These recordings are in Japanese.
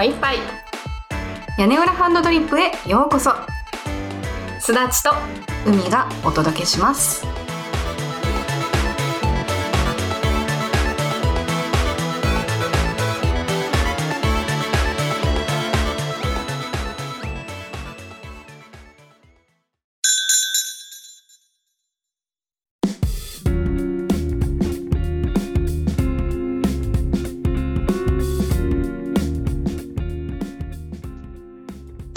の一杯屋根裏ハンドドリップへようこそ。すだちと海がお届けします。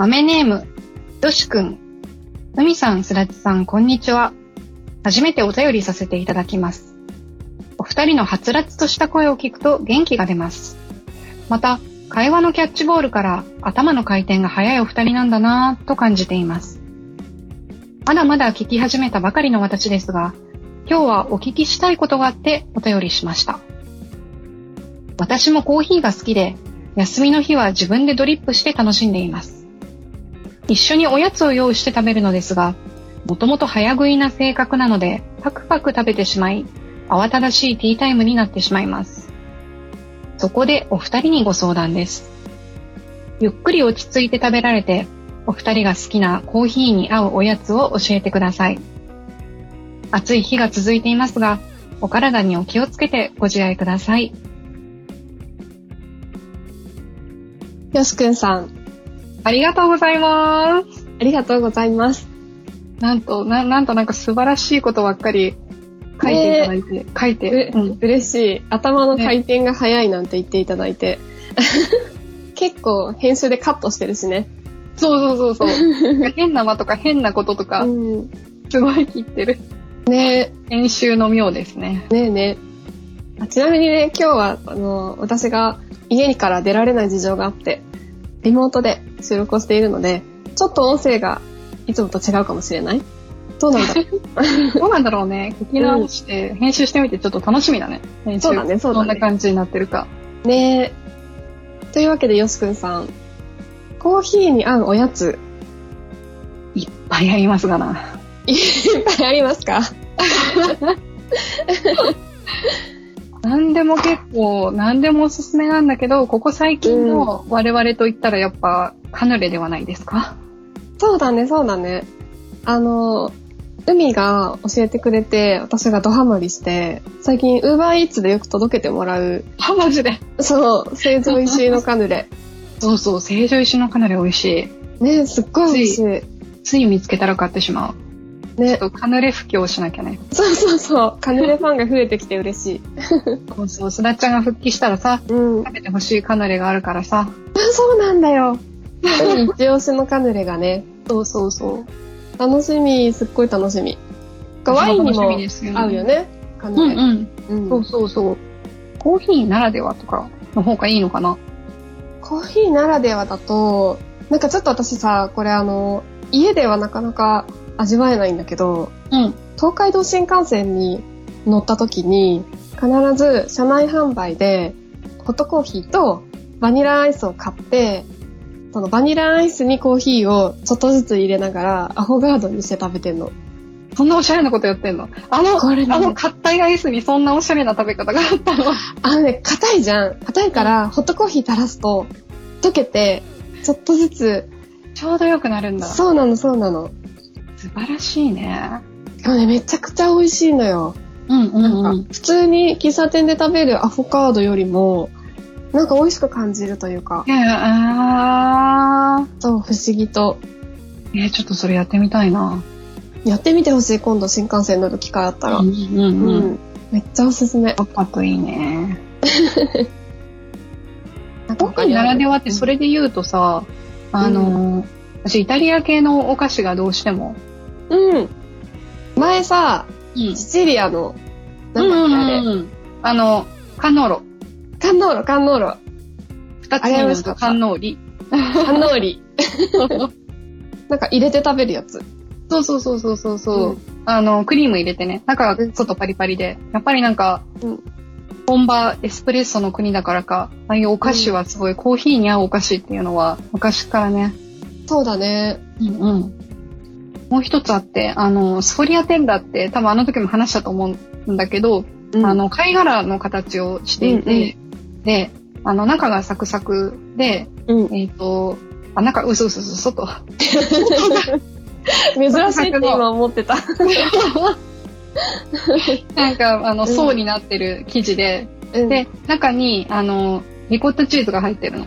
豆ネーム、よしくん。海さん、すらちさん、こんにちは。初めてお便りさせていただきます。お二人のはつらつとした声を聞くと元気が出ます。また、会話のキャッチボールから頭の回転が速いお二人なんだなぁと感じています。まだまだ聞き始めたばかりの私ですが、今日はお聞きしたいことがあってお便りしました。私もコーヒーが好きで、休みの日は自分でドリップして楽しんでいます。一緒におやつを用意して食べるのですが、もともと早食いな性格なので、パクパク食べてしまい、慌ただしいティータイムになってしまいます。そこでお二人にご相談です。ゆっくり落ち着いて食べられて、お二人が好きなコーヒーに合うおやつを教えてください。暑い日が続いていますが、お体にお気をつけてご自愛ください。よしくんさんありがとうございます。ありがとうございます。なんと、ななんとなんか素晴らしいことばっかり書いていただいて、書いて、ううん、嬉しい。頭の回転が速いなんて言っていただいて、結構編集でカットしてるしね。そうそうそうそう。変な間とか変なこととか、ん。すごい切ってる。ね。編集の妙ですね。えねえねえ。あちなみにね今日はあの私が家から出られない事情があってリモートで収録をしているのでちょっと音声がいつもと違うかもしれない？どうなんだろう？どうなんだろうね。聞き直して、編集してみてちょっと楽しみだね。編集そうだねそうだねどんな感じになってるか。ねえ。というわけで、よしくんさん。コーヒーに合うおやつ、いっぱいありますがな。いっぱいありますか？何でも結構、何でもおすすめなんだけど、ここ最近の我々と言ったらやっぱカヌレではないですか？そうだね、そうだね。あの、海が教えてくれて、私がドハマりして、最近、ウーバーイーツでよく届けてもらう、は、マジで？そう、成城石井のカヌレ。そうそう、成城石のカヌレ美味しい。ねすっごい美味しい。つい見つけたら買ってしまう。ちょっねとカヌレ布教しなきゃね。そうそうそう。カヌレファンが増えてきて嬉しい。そうそう、すだっちゃんが復帰したらさ、うん。食べてほしいカヌレがあるからさ。そうなんだよ。海一押しのカヌレがね、そうそうそう。楽しみ、すっごい楽しみ。ワインにも合うよね、カヌレ。うんうん。うんそうそうそう。コーヒーならではとかの方がいいのかな。コーヒーならではだと、なんかちょっと私さ、これあの、家ではなかなか味わえないんだけど、うん。東海道新幹線に乗った時に、必ず車内販売で、ホットコーヒーとバニラアイスを買って、そのバニラアイスにコーヒーをちょっとずつ入れながら、アフォガードにして食べてんの。そんなおしゃれなことやってんの？あの、これねあの硬いアイスにそんなおしゃれな食べ方があったの？あのね、硬いじゃん。硬いから、ホットコーヒー垂らすと、溶けて、ちょっとずつ、ちょうどよくなるんだ。素そうなの、そうなの。晴らしいね。でもね、めちゃくちゃ美味しいのよ。うんうなんか、普通に喫茶店で食べるアフォカードよりも、なんか美味しく感じるというかい、や、あそう、不思議と。ー。えー、ちょっとそれやってみたいな。やってみてほしい、今度新幹線乗る機会あったら。うんん。ううんうん。めっちゃおすすめ。パクパクいいね。なんかコーヒーならではってそれ。れで言うとさ、あのー、私イタリア系のお菓子がどうしても。うん。前さ、うんシチリアの、なんだっけ、あれ。うんあの、カンノーロ。カンノーロ、カンノーロ。二つになると美味しかったカンノーリ。カンノーリ。なんか入れて食べるやつ。そうそうそうそうそうそう、うんあの、クリーム入れてね、中が外パリパリで、やっぱりなんか、うん本場エスプレッソの国だからか、ああいうお菓子はすごい、コーヒーに合うお菓子っていうのは昔からね、そうだね。うんうん。もう一つあって、あの、スフォリアテンダって多分あの時も話したと思うんだけど、うんあ、の、貝殻の形をしていて、で、あの、中がサクサクで、うん。えっ、と、あ、中、うすうすうす、外。珍しいって今思ってた。なんか、あの、うん層になってる生地で、うん、で、中に、あの、リコッタチーズが入ってるの。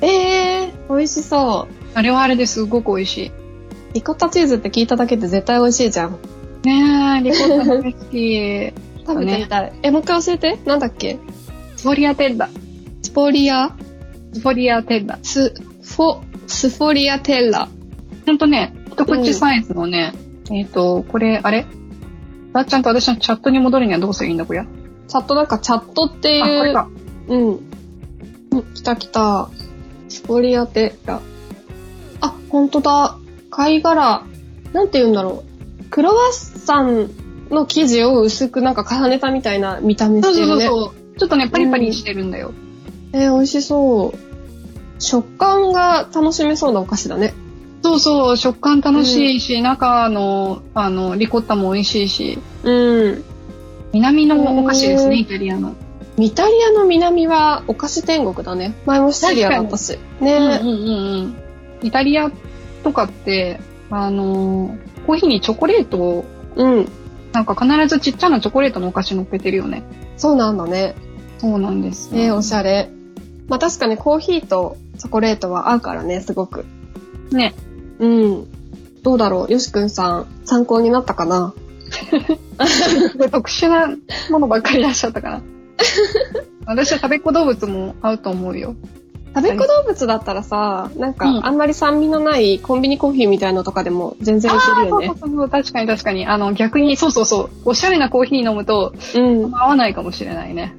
えー、美味しそう。あれはあれですごく美味しい。リコッタチーズって聞いただけで絶対美味しいじゃん。ねえ、リコッタ大好き。食べてみたい。え、もう一回教えて。なんだっけ？スフォリアテッラ。スポリア？スフォリアテッラ。ス、フォ、スフォリアテッラ。ほんとね、一口サイズのね、えっ、と、これ、あれ？ばっちゃんと私のチャットに戻るにはどうすればいいんだ、こりゃ。チャットなんかチャットっていあ、これう、か。うん。うん、来た来た。スポリアテッラ。あ、ほんとだ。貝殻。なんて言うんだろう。クロワッサンの生地を薄くなんか重ねたみたいな見た目そうしてるね。そうそう。ちょっとね、パリパリしてるんだよ。えー美味しそう。食感が楽しめそうなお菓子だね。そうそう、食感楽しいし、中の、あの、リコッタも美味しいし、うん。南のお菓子ですね、イタリアの。イタリアの南はお菓子天国だね。前もシチリアだったし。ね、うんうんうんうん。イタリアとかって、あの、コーヒーにチョコレートを、うん。なんか必ずちっちゃなチョコレートのお菓子乗っけてるよね。そうなんだね。そうなんですよ。ねおしゃれ。まあ確かにコーヒーとチョコレートは合うからね、すごく。ね。うん。どうだろうよしくんさん、参考になったかな？特殊なものばっかり出しちゃったかな。私は食べっ子動物も合うと思うよ。食べっ子動物だったらさ、なんうんかあんまり酸味のないコンビニコーヒーみたいのとかでも全然いけるよねそう。そうそう、確かに確かに。あの、逆に、そうそうそう、おしゃれなコーヒー飲むとうん。合わないかもしれないね。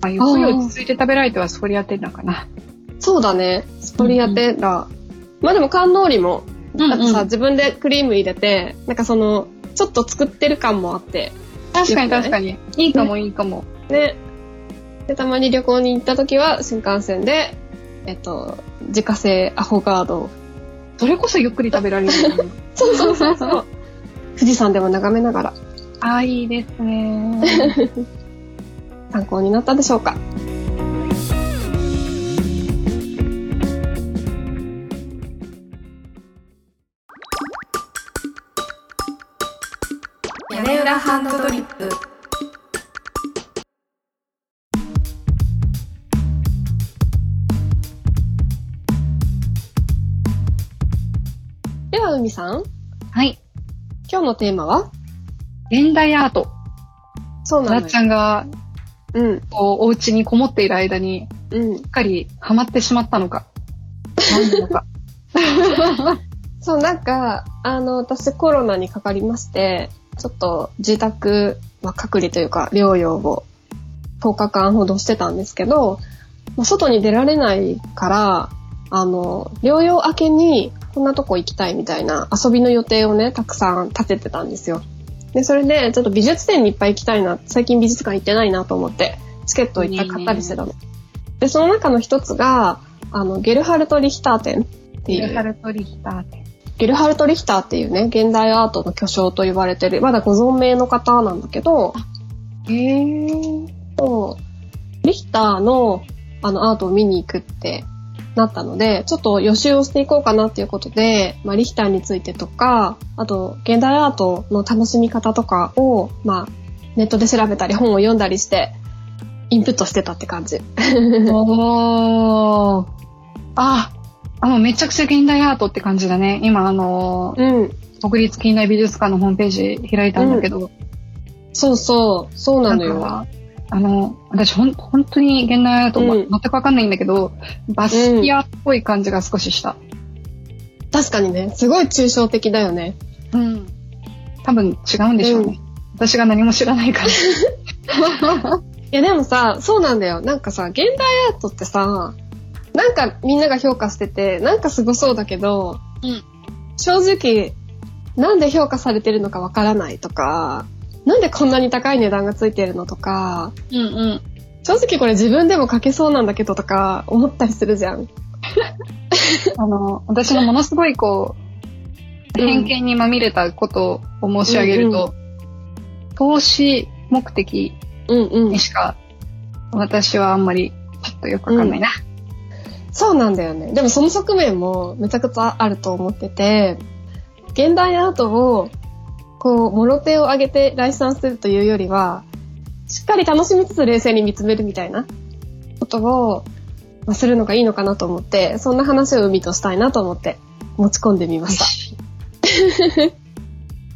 まあ、ゆっくり落ち着いて食べられてはそりゃってんのかな。そうだね。スポリアテラ。まあでも缶のりも、だってさ、自分でクリーム入れて、なんかその、ちょっと作ってる感もあって。確かに確かに。いいかもいいかも。ね。で、たまに旅行に行った時は新幹線で、えっと、自家製アフォガードを。それこそゆっくり食べられるよね。そうそうそうそう。富士山でも眺めながらああ、いいですね。参考になったでしょうか。屋根裏ハンドドリップは、海さん、はい。今日のテーマは？現代アート。そうなのよなっち。ゃんが、うん、こう、お家にこもっている間に、うん。しっかりハマってしまったのか。何なのか。そう、なんか、あの、私コロナにかかりまして、ちょっと自宅、まあ、隔離というか、療養を10日間ほどしてたんですけど、まあ外に出られないから、あの、療養明けにこんなとこ行きたいみたいな遊びの予定をね、たくさん立ててたんですよ。で、それで、ちょっと美術展にいっぱい行きたいな、最近美術館行ってないなと思って、チケットをいっぱい買ったりしてたの。で、その中の一つが、あの、ゲルハルト・リヒター展っていう。ハルトリヒターって。ゲルハルト・リヒターっていうね、現代アートの巨匠と言われてる、まだご存命の方なんだけど、へー。そうリヒターのあのアートを見に行くってなったので、ちょっと予習をしていこうかなっていうことで、まあ、リヒターについてとか、あと、現代アートの楽しみ方とかを、まあ、ネットで調べたり本を読んだりして、インプットしてたって感じ。おー。あ、あの、めちゃくちゃ現代アートって感じだね。今、あの、うん。国立近代美術館のホームページ開いたんだけど、そうそう、そうなのよ。かあの、私ほん、本当に現代アート、まうん全くわかんないんだけど、バスキアっぽい感じが少しした。確かにね、すごい抽象的だよね。うん。多分違うんでしょうね。私が何も知らないから。いやでもさ、そうなんだよ。なんかさ、現代アートってさ、なんかみんなが評価してて、なんかすごそうだけど、うん正直、なんで評価されてるのかわからないとか、なんでこんなに高い値段がついてるのとか、うんうん。正直これ自分でも書けそうなんだけどとか思ったりするじゃん。あの、私のものすごいこう、うん偏見にまみれたことを申し上げると、投資目的うんうんに。しか、私はあんまりとよくわかんないな。そうなんだよね。でもその側面もめちゃくちゃあると思ってて、現代アートを、こう、もろ手を挙げて来賛するというよりは、しっかり楽しみつつ冷静に見つめるみたいなことを、まあ、するのがいいのかなと思って、そんな話を海としたいなと思って持ち込んでみました。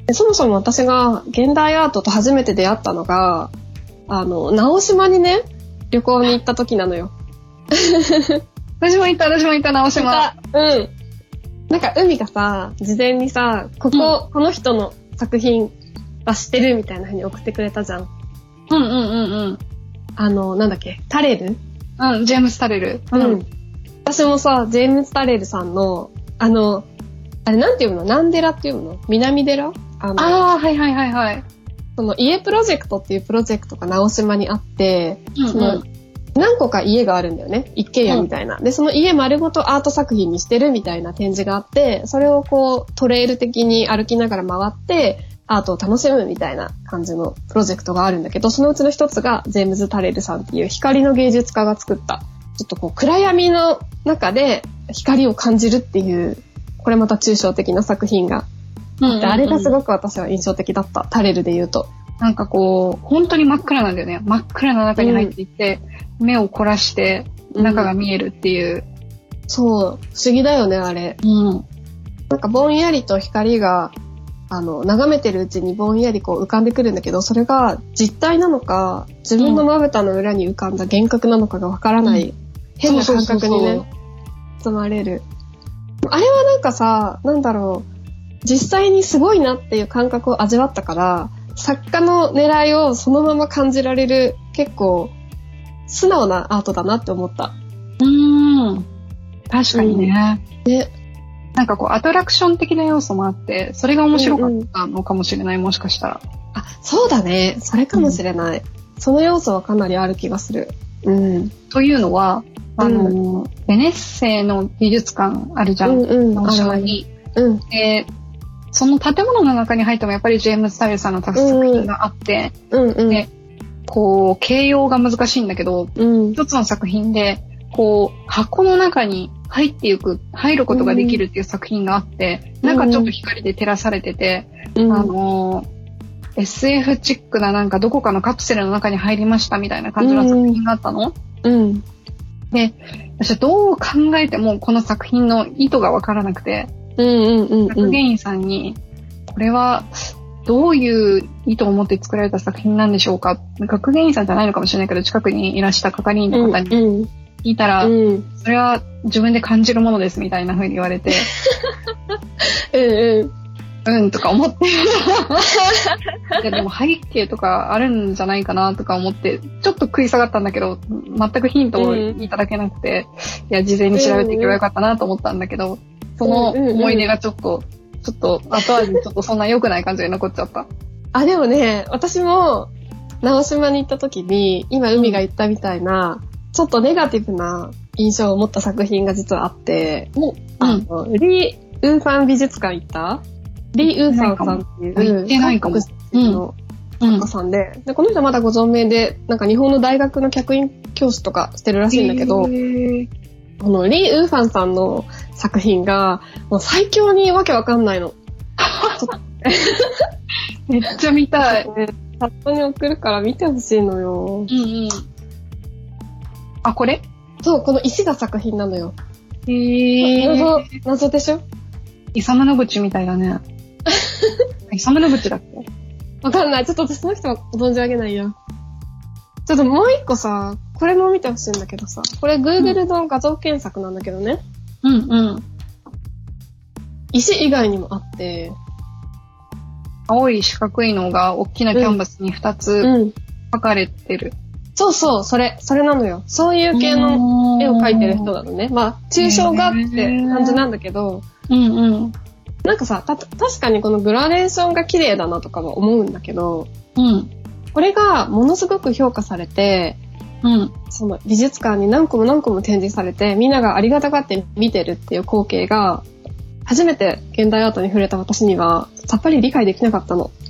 でそもそも私が現代アートと初めて出会ったのが、あの、直島にね、旅行に行った時なのよ。私も行った、私も行った、直島。うん。なんか海がさ、事前にさ、ここ、この人の作品は知ってるみたいな風に送ってくれたじゃん。うんうんうんうん。あの、なんだっけ、タレル？うん、ジェームス・タレル。うん。私もさ、ジェームズ・タレルさんの、あの、あれなんていうの？南寺っていうの？南寺？あの、ああ、はいはいはいはい。その家プロジェクトっていうプロジェクトが直島にあって、うんその何個か家があるんだよね。一軒家みたいな。で、その家丸ごとアート作品にしてるみたいな展示があって、それをこうトレイル的に歩きながら回って、アートを楽しむみたいな感じのプロジェクトがあるんだけど、そのうちの一つがジェームズ・タレルさんっていう光の芸術家が作った、ちょっとこう暗闇の中で光を感じるっていう、これまた抽象的な作品がうんうんうんあれがすごく私は印象的だった。タレルで言うと。なんかこう、本当に真っ暗なんだよね。真っ暗な中に入っていって、目を凝らして中が見えるっていう。そう、不思議だよね、あれ。うん。なんかぼんやりと光が、あの、眺めてるうちにぼんやりこう浮かんでくるんだけど、それが実体なのか、自分のまぶたの裏に浮かんだ幻覚なのかがわからない、う変な感覚にね、包まれる。あれはなんかさ、なんだろう、実際にすごいなっていう感覚を味わったから、作家の狙いをそのまま感じられる、結構、素直なアートだなって思った。うーん。確かにね。ね。なんかこう、アトラクション的な要素もあって、それが面白かったのかもしれない、もしかしたら。あ、そうだね。それかもしれない。その要素はかなりある気がする。うん。というのは、あの、ベネッセの美術館あるじゃ。うんんうん。直島に。うん。で、その建物の中に入ってもやっぱりジェームズ・タイルさんの作品があって、うんうん。ねこう、形容が難しいんだけど、うん。一つの作品で、こう、箱の中に入っていく、入ることができるっていう作品があって、うん中ちょっと光で照らされてて、うん。あのー SF チックななんかどこかのカプセルの中に入りましたみたいな感じの作品があったの、うん。私はどう考えてもこの作品の意図がわからなくて、うんうんうんうん。学芸員さんに、これはどういう意図を持って作られた作品なんでしょうか？学芸員さんじゃないのかもしれないけど、近くにいらした係員の方にうん。聞いたら、うん。それは自分で感じるものですみたいな風に言われて、うんうん。うんとか思って。いやでも背景とかあるんじゃないかなとか思って、ちょっと食い下がったんだけど、全くヒントをいただけなくて、いや、事前に調べていけばよかったなと思ったんだけど、その思い出がちょっと、ちょっと後味ちょっとそんな良くない感じで残っちゃった。あ、でもね、私も、直島に行った時に、今海が言ったみたいな、ちょっとネガティブな印象を持った作品が実はあって、もう、あの、リー・ウーファン美術館行った？リー・ウーファンさんっていう、行ってないかも。韓国のうん。作家さんで、で、この人まだご存命で、なんか日本の大学の客員教師とかしてるらしいんだけど、このリー・ウーファンさんの作品が、もう最強にわけわかんないの。めっちゃ見たい。チャットに送るから見てほしいのよ。うんうん。あ、これ？そう、この石が作品なのよ。へ謎ー。、謎でしょ？イサムの口みたいだね。イサムの口だっけ？わかんない。ちょっと私その人は存じ上げないよ。ちょっともう一個さ、これも見てほしいんだけどさ、これ Google の画像検索なんだけどね、うんうん。石以外にもあって、青い四角いのが大きなキャンバスに2つうん。描かれてる。そうそう、それ、それなのよ。そういう系の絵を描いてる人なのね。まあ、抽象画って感じなんだけど、うんうん。なんかさ、た、確かにこのグラデーションが綺麗だなとかは思うんだけど、うん。これがものすごく評価されて、うん。その美術館に何個も何個も展示されて、みんながありがたがって見てるっていう光景が、初めて現代アートに触れた私には、さっぱり理解できなかったの。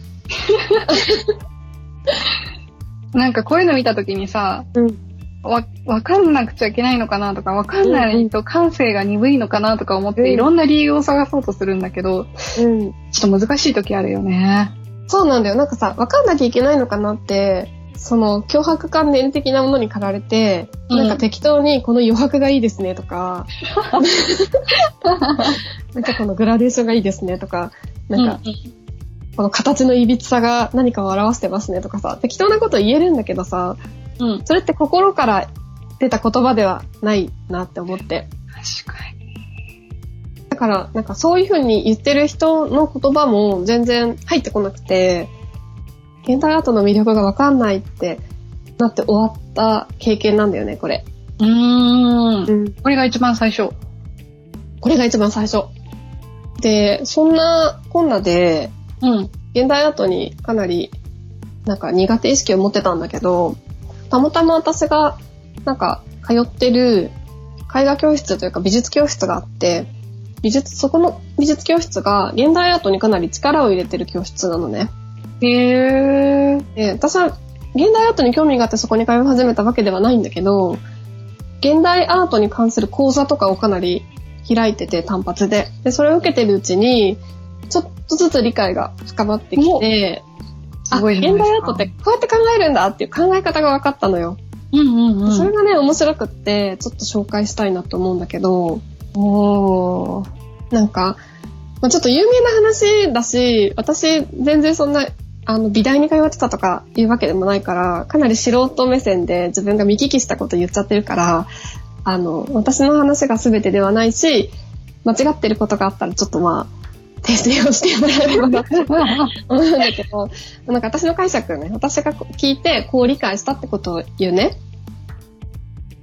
なんかこういうの見たときにさ、うんわ、わかんなくちゃいけないのかなとか、わかんないと感性が鈍いのかなとか思って、うんいろんな理由を探そうとするんだけど、うん。ちょっと難しい時あるよね。そうなんだよ。なんかさ、わかんなきゃいけないのかなって、その脅迫観念的なものに駆られて、うんなんか適当にこの余白がいいですねとか、なんかこのグラデーションがいいですねとか、なんかこの形のいびつさが何かを表してますねとかさ、適当なこと言えるんだけどさ、うん、うん。それって心から出た言葉ではないなって思って。確かに。だから、なんかそういう風に言ってる人の言葉も全然入ってこなくて、現代アートの魅力がわかんないってなって終わった経験なんだよね、これ。うーん。うん。これが一番最初。これが一番最初。で、そんなこんなで、うん。現代アートにかなり、なんか苦手意識を持ってたんだけど、たまたま私が、なんか、通ってる絵画教室というか美術教室があって、美術、そこの美術教室が現代アートにかなり力を入れてる教室なのね。へえ。で、私は現代アートに興味があってそこに通い始めたわけではないんだけど、現代アートに関する講座とかをかなり開いてて単発で。で、それを受けてるうちに、ちょっとずつ理解が深まってきて、あ現代アートってこうやって考えるんだっていう考え方が分かったのよ。うんうんうん。それがね、面白くって、ちょっと紹介したいなと思うんだけど、おー。なんか、まあ、ちょっと有名な話だし、私全然そんな、あの、美大に通ってたとかいうわけでもないから、かなり素人目線で自分が見聞きしたこと言っちゃってるから、あの、私の話が全てではないし、間違ってることがあったらちょっとまあ、訂正をしてもらえればなと思うんだけど、なんか私の解釈ね、私が聞いてこう理解したってことを言うね。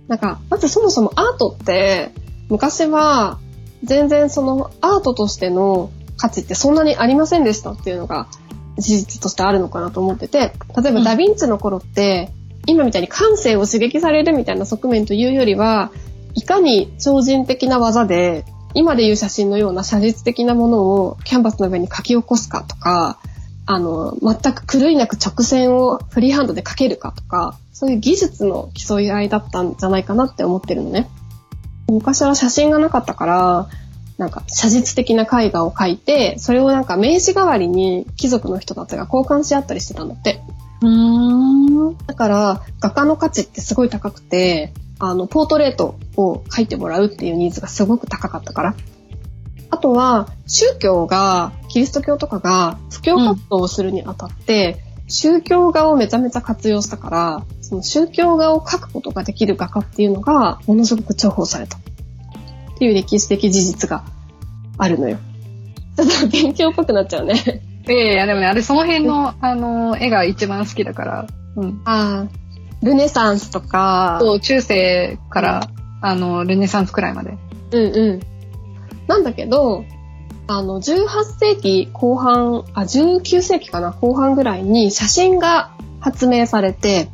なんか、まずそもそもアートって、昔は全然そのアートとしての価値ってそんなにありませんでしたっていうのが事実としてあるのかなと思ってて、例えばうんダヴィンチの頃って、今みたいに感性を刺激されるみたいな側面というよりは、いかに超人的な技で、今でいう写真のような写実的なものをキャンバスの上に書き起こすかとか、あの、全く狂いなく直線をフリーハンドで描けるかとか、そういう技術の競い合いだったんじゃないかなって思ってるのね。昔は写真がなかったから、なんか写実的な絵画を描いて、それをなんか名刺代わりに貴族の人たちが交換し合ったりしてたんだって。うーん。だから画家の価値ってすごい高くて、あの、ポートレートを描いてもらうっていうニーズがすごく高かったから。あとは、宗教が、キリスト教とかが布教活動をするにあたって、宗教画をめちゃめちゃ活用したから、その宗教画を描くことができる画家っていうのが、ものすごく重宝された。っていう歴史的事実があるのよ。ちょっと勉強っぽくなっちゃうね。いやいや、でもね、あれその辺の、あの、絵が一番好きだから、うん。ああ、ルネサンスとか、そう、中世から、あの、ルネサンスくらいまで。うんうん。なんだけど、あの、18世紀後半、あ、19世紀かな、後半ぐらいに写真が発明されて、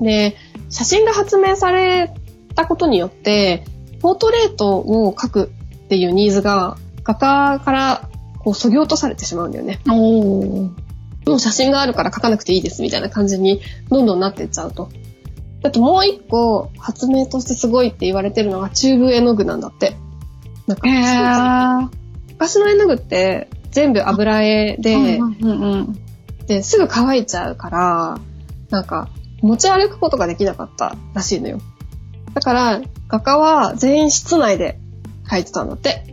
で、写真が発明されたことによって、ポートレートを描くっていうニーズが画家からこう、そぎ落とされてしまうんだよね。おー。もう写真があるから描かなくていいですみたいな感じにどんどんなっていっちゃうと。だってもう一個発明としてすごいって言われてるのがチューブ絵の具なんだって。なんか、へー。昔の絵の具って全部油絵で、うんうんうん。ですぐ乾いちゃうから、なんか持ち歩くことができなかったらしいのよ。だから画家は全員室内で描いてたんだって。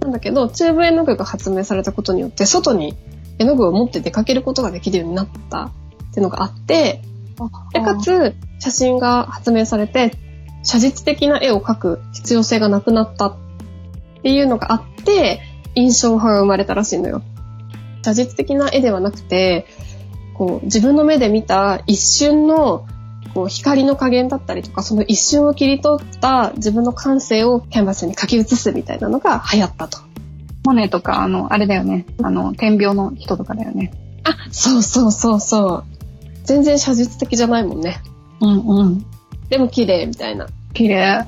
なんだけど、チューブ絵の具が発明されたことによって、外に絵の具を持って出かけることができるようになったっていうのがあって、で、かつ、写真が発明されて、写実的な絵を描く必要性がなくなったっていうのがあって、印象派が生まれたらしいのよ。写実的な絵ではなくて、こう、自分の目で見た一瞬の、こう、光の加減だったりとか、その一瞬を切り取った自分の感性をキャンバスに書き写すみたいなのが流行ったと。モネとか、あの、あれだよね。あの、天描の人とかだよね。あ、そうそうそうそう。全然写実的じゃないもんね。うんうん。でも綺麗みたいな。綺麗。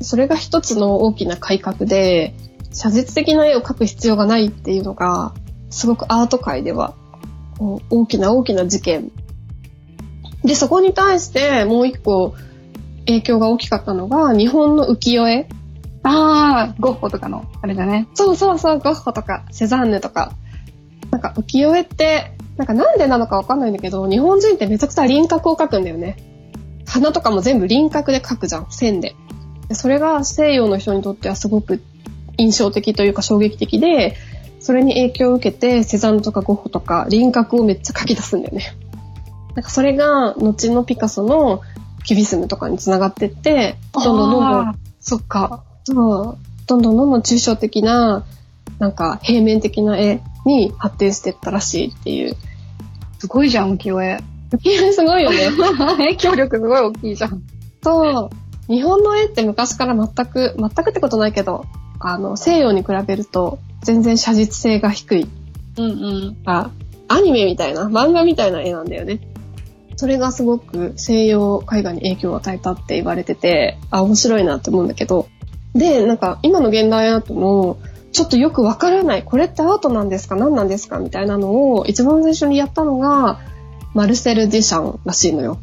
それが一つの大きな改革で、写実的な絵を描く必要がないっていうのが、すごくアート界では、大きな大きな事件。で、そこに対してもう一個、影響が大きかったのが、日本の浮世絵。ああ、ゴッホとかの、あれだね。そうそうそう、ゴッホとか、セザンヌとか。なんか浮世絵って、なんかなんでなのかわかんないんだけど、日本人ってめちゃくちゃ輪郭を描くんだよね。花とかも全部輪郭で描くじゃん、線で。でそれが西洋の人にとってはすごく印象的というか衝撃的で、それに影響を受けて、セザンヌとかゴッホとか輪郭をめっちゃ描き出すんだよね。なんかそれが、後のピカソのキュビスムとかにつながってって、どんどんどんどんそっか。そう。どんどんどんどん抽象的な、なんか平面的な絵に発展していったらしいっていう。すごいじゃん、浮世絵。いや、すごいよね。影響力すごい大きいじゃん。そう。日本の絵って昔から全く、全くってことないけど、あの、西洋に比べると全然写実性が低い。うんうん。あ、アニメみたいな、漫画みたいな絵なんだよね。それがすごく西洋絵画に影響を与えたって言われてて、あ、面白いなって思うんだけど。で、なんか今の現代アートも、ちょっとよくわからない、これってアートなんですか何なんですかみたいなのを一番最初にやったのが、マルセル・デュシャンらしいのよ。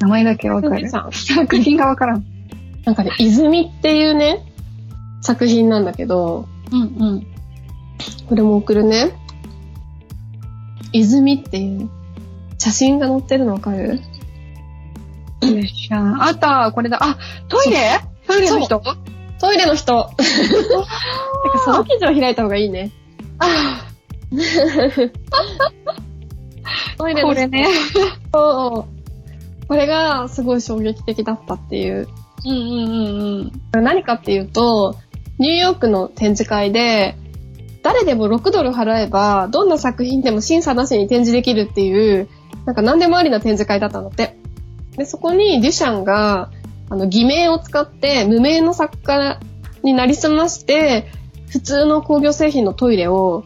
名前だけわかる。作品がわからん。なんかね、泉っていうね、作品なんだけど、うんうん。これも送るね。泉っていう写真が載ってるのわかる？よっしゃあった、これだ。あ、トイレ？トイレの人トイレの人。なんかその記事を開いた方がいいね。あ トイレの人。これね。これがすごい衝撃的だったっていう。うんうんうんうん。何かっていうと、ニューヨークの展示会で、誰でも6ドル払えば、どんな作品でも審査なしに展示できるっていう、なんか何でもありな展示会だったのって。で、そこにデュシャンが、あの、偽名を使って無名の作家になりすまして、普通の工業製品のトイレを、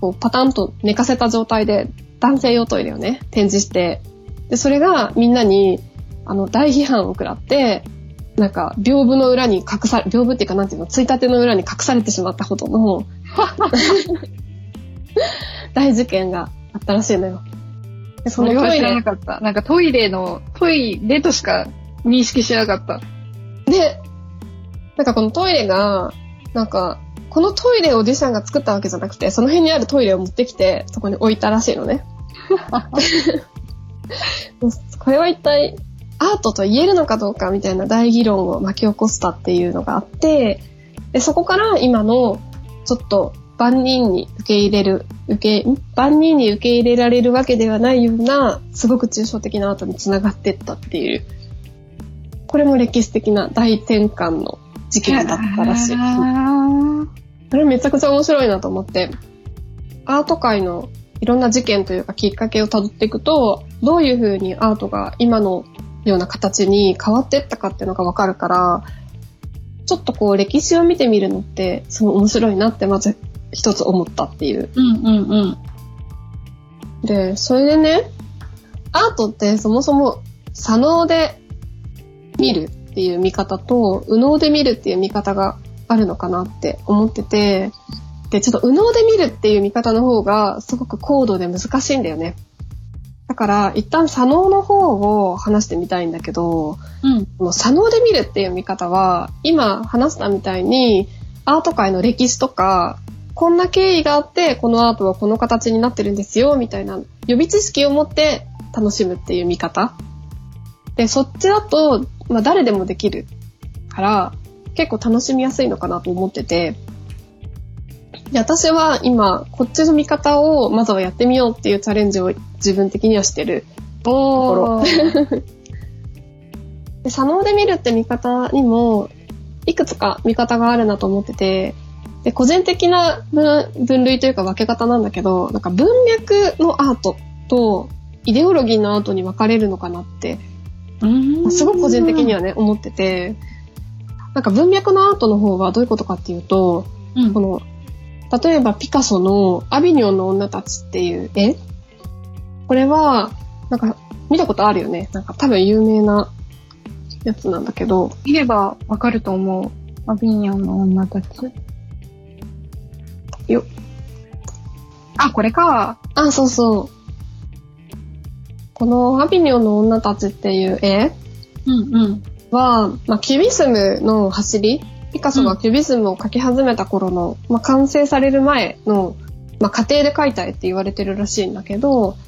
こう、パタンと寝かせた状態で、男性用トイレをね、展示して、で、それがみんなに、あの、大批判を食らって、なんか、屏風の裏に隠され、屏風っていうかなんていうの、ついたての裏に隠されてしまったほどの、大事件があったらしいのよ。でそそれは知らのトイレなかった。なんかトイレの、トイレとしか認識しなかった。で、なんかこのトイレが、なんか、このトイレをデュシャンが作ったわけじゃなくて、その辺にあるトイレを持ってきて、そこに置いたらしいのね。これは一体アートと言えるのかどうかみたいな大議論を巻き起こしたっていうのがあって、でそこから今のちょっと万人に受け入れる、受け、ん？万人に受け入れられるわけではないような、すごく抽象的なアートにつながってったっていう、これも歴史的な大転換の事件だったらしい。あこれめちゃくちゃ面白いなと思って、アート界のいろんな事件というかきっかけをたどっていくと、どういう風にアートが今のような形に変わっていったかっていうのがわかるから、ちょっとこう歴史を見てみるのってすごい面白いなってまず一つ思ったっていう。うんうんうん。で、それでね、アートってそもそも左脳で見るっていう見方と、右脳で見るっていう見方があるのかなって思ってて、で、ちょっと右脳で見るっていう見方の方がすごく高度で難しいんだよね。だから、一旦左脳の方を話してみたいんだけど、うん。この左脳で見るっていう見方は、今話したみたいに、アート界の歴史とか、こんな経緯があって、このアートはこの形になってるんですよ、みたいな予備知識を持って楽しむっていう見方。で、そっちだと、まあ誰でもできるから、結構楽しみやすいのかなと思ってて、で私は今、こっちの見方をまずはやってみようっていうチャレンジを自分的にはしてるおー。で左脳で見るって見方にも、いくつか見方があるなと思ってて、で個人的な分分類というか分け方なんだけど、なんか文脈のアートとイデオロギーのアートに分かれるのかなって、うん。すごく個人的にはね、思ってて、なんか文脈のアートの方はどういうことかっていうと、うん。この、例えばピカソのアビニョンの女たちっていう絵これは、なんか見たことあるよね。なんか多分有名なやつなんだけど、見ればわかると思う。アビニョンの女たち。よあ、これか。あ、そうそう。このアビニョンの女たちっていう絵うんうん。は、まあ、キュビスムの走り、ピカソがキュビスムを描き始めた頃の、まあ、完成される前の、まあ、家庭で描いた絵って言われてるらしいんだけど、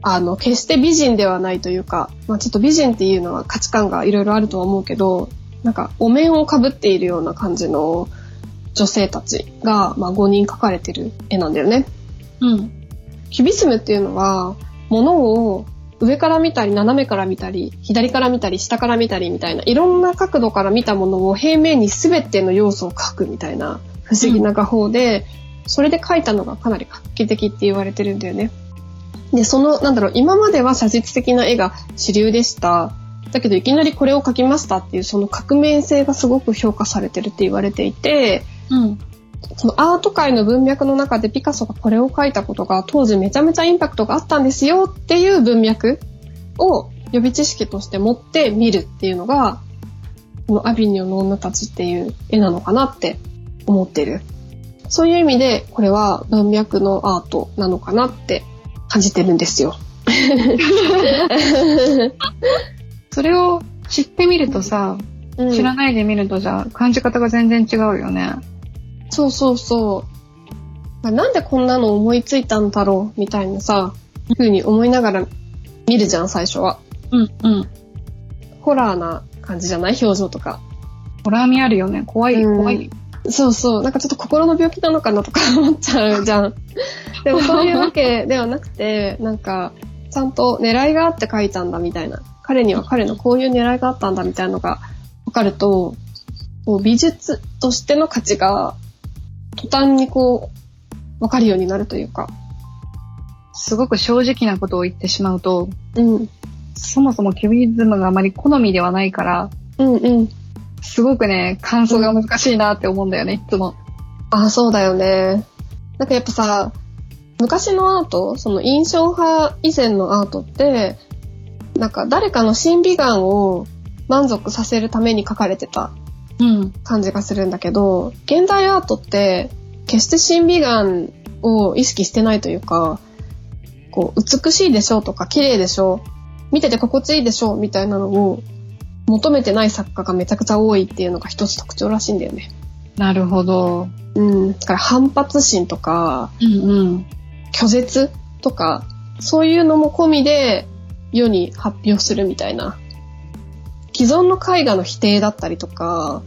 あの、決して美人ではないというか、まあ、ちょっと美人っていうのは価値観がいろいろあるとは思うけど、なんか、お面をかぶっているような感じの女性たちが、まあ、5人描かれてる絵なんだよね。うん。キュビスムっていうのは、物を上から見たり、斜めから見たり、左から見たり、下から見たりみたいな、いろんな角度から見たものを平面に全ての要素を描くみたいな不思議な画法で、それで描いたのがかなり画期的って言われてるんだよね。で、その、なんだろう、今までは写実的な絵が主流でした。だけど、いきなりこれを描きましたっていう、その革命性がすごく評価されてるって言われていて、うん。そのアート界の文脈の中でピカソがこれを描いたことが当時めちゃめちゃインパクトがあったんですよっていう文脈を予備知識として持って見るっていうのが、このアビニョンの女たちっていう絵なのかなって思ってる。そういう意味でこれは文脈のアートなのかなって感じてるんですよ。それを知ってみるとさ、知らないで見るとじゃあ感じ方が全然違うよね。そうそうそう。なんでこんなの思いついたんだろうみたいなさ、風に思いながら見るじゃん、最初は。うんうん。ホラーな感じじゃない？表情とか。ホラー味あるよね。怖い、うん怖い。そうそう。なんかちょっと心の病気なのかなとか 思っちゃうじゃん。でもそういうわけではなくて、なんか、ちゃんと狙いがあって書いたんだみたいな。彼には彼のこういう狙いがあったんだみたいなのが分かると、こう美術としての価値が途端にこう、分かるようになるというか。すごく正直なことを言ってしまうと、うん。そもそもキュビズムがあまり好みではないから、うんうん。すごくね、感想が難しいなって思うんだよね、いつも。あ、そうだよね。なんかやっぱさ、昔のアート、その印象派以前のアートって、なんか誰かの審美眼を満足させるために描かれてたうん。感じがするんだけど、現代アートって決して審美眼を意識してないというか、こう、美しいでしょとか綺麗でしょ見てて心地いいでしょみたいなのを求めてない作家がめちゃくちゃ多いっていうのが一つ特徴らしいんだよね。なるほど。うん。だから反発心とか、うんうん。拒絶とか、そういうのも込みで世に発表するみたいな。既存の絵画の否定だったりとか、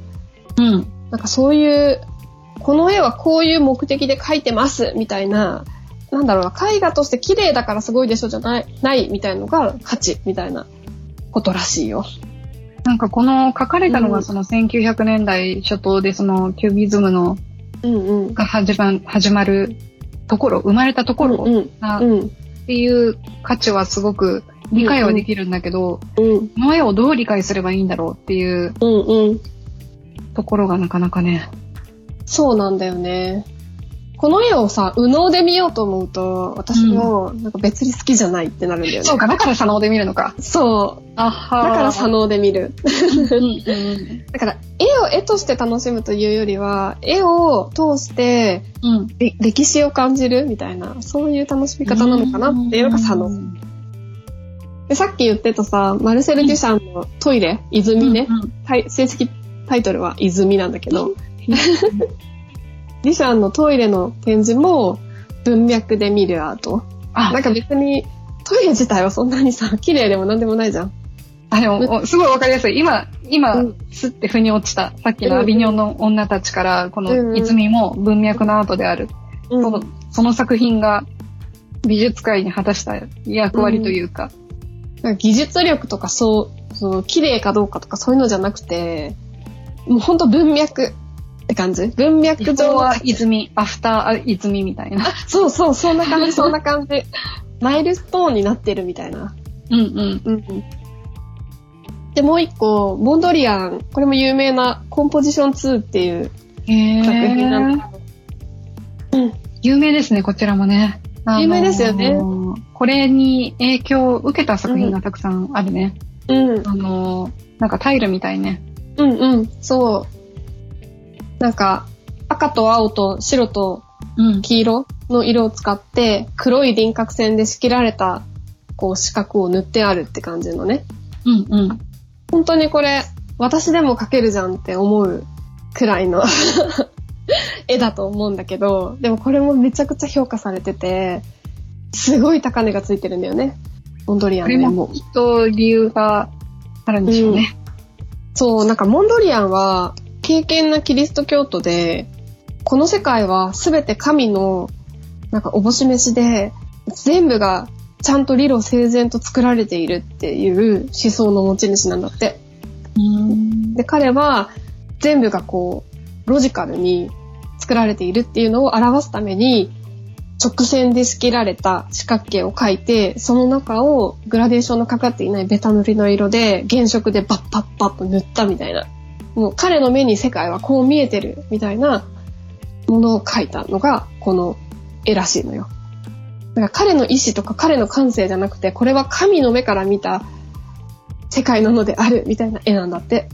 うん。なんかそういう、この絵はこういう目的で描いてますみたいな、なんだろうな、絵画として綺麗だからすごいでしょじゃない、ないみたいのが価値みたいなことらしいよ。なんかこの書かれたのうんがその1900年代初頭でそのキュビズムのうんうん。が始ま始まるところ、生まれたところうんなっうん。ていう価値はすごく理解はできるんだけど、うん。この絵をどう理解すればいいんだろうっていううんうん。ところがなかなかね。そうなんだよね。この絵をさ、右脳で見ようと思うと、私もなんか別に好きじゃないってなるんだよね。そうか、だから左脳で見るのか。そう。あはだから左脳で見る。うんうんだから、絵を絵として楽しむというよりは、絵を通してうん。れ歴史を感じるみたいな、そういう楽しみ方なのかなっていうのが左脳。で、さっき言ってたさ、マルセル・デュシャンのトイレ、泉ね、うんタイ正式タイトルは泉なんだけど、デュシャンのトイレの展示も文脈で見るアート。あなんか別にトイレ自体はそんなにさ、綺麗でもなんでもないじゃん。あ、でも、おすごいわかりやすい。今、今、うんすって腑に落ちた。さっきのアビニョンの女たちから、こうんうんの泉も文脈のアートである。うんそのその作品が美術界に果たした役割というか。なんか技術力とかそう、その綺麗かどうかとかそういうのじゃなくて、もうほんと文脈って感じ？文脈上のー泉、アフター泉みたいな。そうそう、そんな感じ、そんな感じ。マイルストーンになってるみたいな。うんうん。うんうん。で、もう一個、モンドリアン、これも有名なコンポジション2っていうへ作品なんーだけど、うん。有名ですね、こちらもね。あのー有名ですよね。これに影響を受けた作品がたくさんあるね。うん。あのーなんかタイルみたいね。うんうん。そう。なんか、赤と青と白とうん。黄色の色を使って、黒い輪郭線で仕切られた、こう、四角を塗ってあるって感じのね。うんうん。本当にこれ、私でも描けるじゃんって思うくらいの 絵だと思うんだけど、でもこれもめちゃくちゃ評価されてて、すごい高値がついてるんだよね。モンドリアンの絵も。もきっと理由があるんでしょうね。そう、なんかモンドリアンは、敬虔なキリスト教徒で、この世界はすべて神の、なんかおぼし飯で、全部がちゃんと理路整然と作られているっていう思想の持ち主なんだって。うん。で、彼は全部がこう、ロジカルに作られているっていうのを表すために、直線で仕切られた四角形を描いて、その中をグラデーションのかかっていないベタ塗りの色で原色でバッパッパッと塗ったみたいな。もう彼の目に世界はこう見えてるみたいなものを描いたのがこの絵らしいのよ。だから彼の意志とか彼の感性じゃなくて、これは神の目から見た世界なのであるみたいな絵なんだって。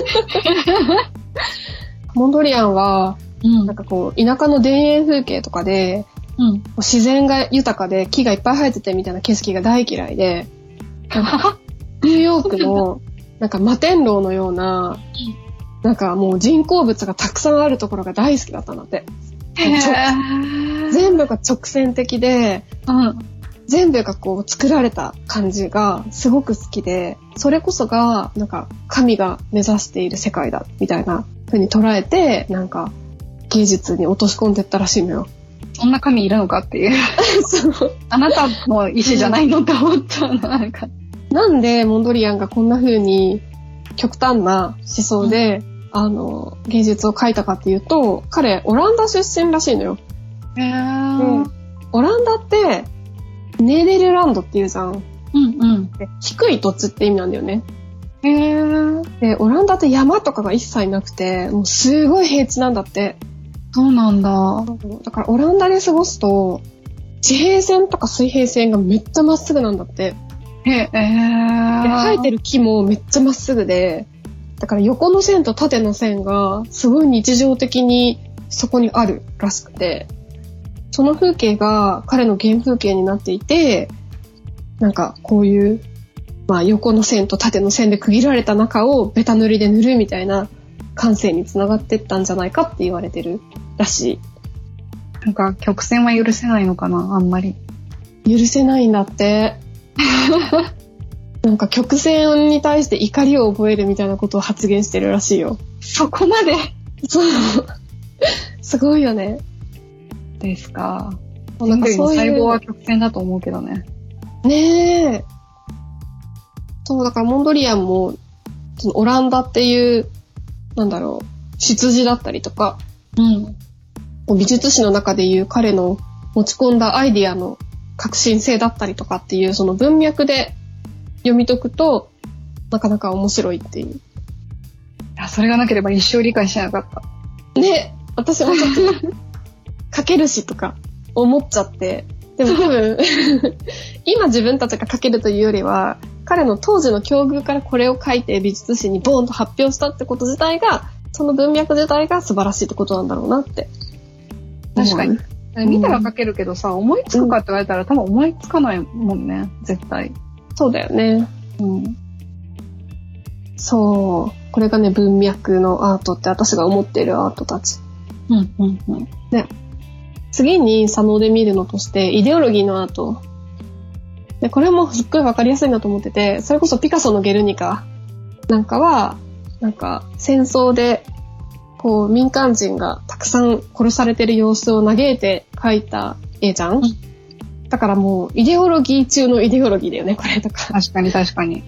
モンドリアンは、うんなんかこう、田舎の田園風景とかで、うん。自然が豊かで木がいっぱい生えててみたいな景色が大嫌いで、ニューヨークの、なんか摩天楼のような、なんかもう人工物がたくさんあるところが大好きだったんだって。全部が直線的で、うん。全部がこう作られた感じがすごく好きで、それこそがなんか神が目指している世界だみたいな風に捉えて、なんか芸術に落とし込んでったらしいのよ。そんな神いるのかっていう。そうあなたの意思じゃないのって思っちゃうな、なんか。なんでモンドリアンがこんな風に極端な思想で、あの、芸術を描いたかっていうと、彼、オランダ出身らしいのよ。へーオランダって、ネーデルランドっていうじゃん。うんうん。で低い土地って意味なんだよね。へーで、オランダって山とかが一切なくて、もうすごい平地なんだって。そうなんだ。だからオランダで過ごすと、地平線とか水平線がめっちゃまっすぐなんだって。へえで生えてる。る木もめっちゃまっすぐで、だから横の線と縦の線がすごい日常的にそこにあるらしくて、その風景が彼の原風景になっていて、なんかこういう、まあ横の線と縦の線で区切られた中をベタ塗りで塗るみたいな感性につながってったんじゃないかって言われてるらしなんか曲線は許せないのかな、あんまり。い。許せないんだって。なんか曲線に対して怒りを覚えるみたいなことを発言してるらしいよ。そこまでそう。すごいよね。ですか？なんかそういう。細胞は曲線だと思うけどね。ねえ。そう、だからモンドリアンも、そのオランダっていう、なんだろう、出自だったりとか、うん。美術史の中でいう彼の持ち込んだアイディアの革新性だったりとかっていう、その文脈で読み解くと、なかなか面白いっていう。いや、それがなければ一生理解しなかった。ね、私もちょっと、書けるしとか思っちゃって。でも多分、今自分たちが書けるというよりは、彼の当時の境遇からこれを書いて美術史にボーンと発表したってこと自体が、その文脈自体が素晴らしいってことなんだろうなって。確かに思う。見たら書けるけどさ、思いつくかって言われたら多分思いつかないもんね、絶対。そうだよね。うん。そう。これがね、文脈のアートって私が思っているアートたち。うん、うん、うん。次に左脳で見るのとして、イデオロギーのアート。で、これもすっごいわかりやすいなと思ってて、それこそピカソのゲルニカなんかは、なんか戦争で、こう民間人がたくさん殺されてる様子を嘆いて描いた絵じゃん、んだからもうイデオロギー中のイデオロギーだよね、これとか。確かに確かに。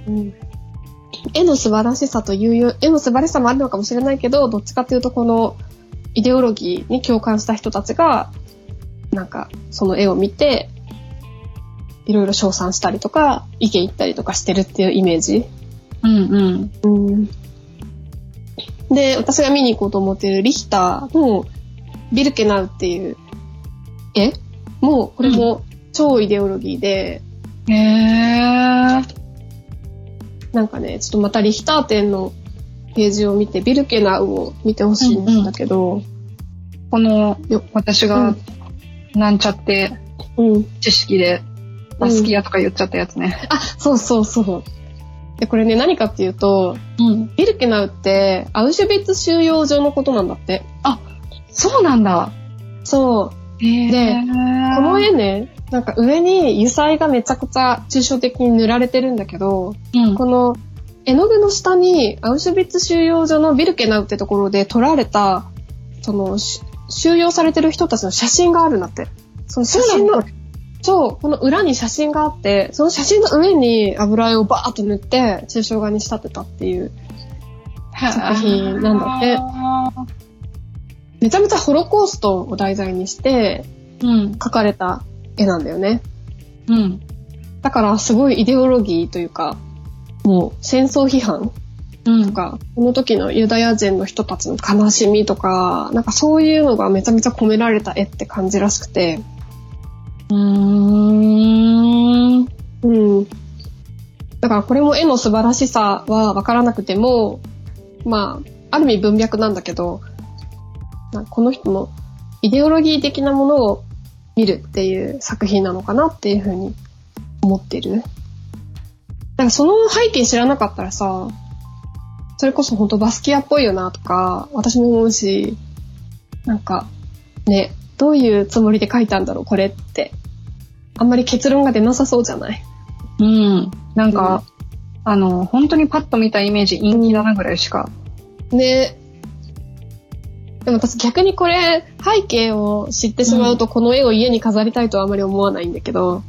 絵の素晴らしさというよ、絵の素晴らしさもあるのかもしれないけど、どっちかというとこのイデオロギーに共感した人たちが、なんかその絵を見て、いろいろ称賛したりとか、意見言ったりとかしてるっていうイメージ。うん、うん。うん。で、私が見に行こうと思っているリヒターのビルケナウっていう絵も、これも超イデオロギーで、へー。なんかね、ちょっとまたリヒター展のページを見て、ビルケナウを見てほしいんだけど、このよ、う私がん、なんちゃって、うん。知識で、バスキアとか言っちゃったやつね。あ、そうそうそう。で、これね、何かっていうと、うん。ビルケナウって、アウシュビッツ収容所のことなんだって。そうなんだ。そう。へでーこの絵ね、なんか上に油彩がめちゃくちゃ抽象的に塗られてるんだけど、うん。この絵の具の下にアウシュビッツ収容所のビルケナウってところで撮られた、その、し収容されてる人たちの写真があるんだって。その写真の、そう、この裏に写真があって、その写真の上に油絵をバーッと塗って、抽象画に仕立てたっていう、作品なんだってめちゃめちゃホロコーストを題材にしてうん。描かれた絵なんだよね。うん。だからすごいイデオロギーというか、もう戦争批判うん。とか、この時のユダヤ人の人たちの悲しみとか、なんかそういうのがめちゃめちゃ込められた絵って感じらしくて、うーん。うん。だからこれも絵の素晴らしさはわからなくても、まあ、ある意味文脈なんだけど、なんかこの人のイデオロギー的なものを見るっていう作品なのかなっていうふうに思ってる。だからその背景知らなかったらさ、それこそ本当バスキアっぽいよなとか、私も思うし、なんか、ね、どういうつもりで書いたんだろう、これって。あんまり結論が出なさそうじゃない？うん。なんか、あの、本当にパッと見たイメージ陰気だなぐらいしか。ね。でも私逆にこれ、背景を知ってしまうと、この絵を家に飾りたいとはあまり思わないんだけど、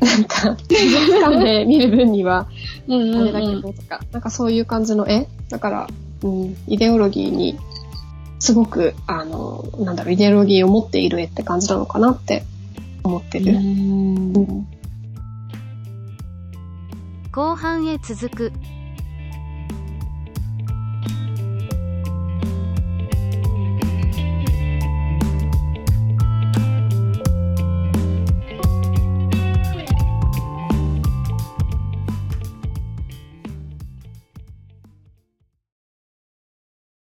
なんか、美術館で見る分には、うんあれだけどとか、なんかそういう感じの絵。だから、うん、イデオロギーに、すごく、あの、なんだろう、イデオロギーを持っている絵って感じなのかなって思ってる。うん。後半へ続く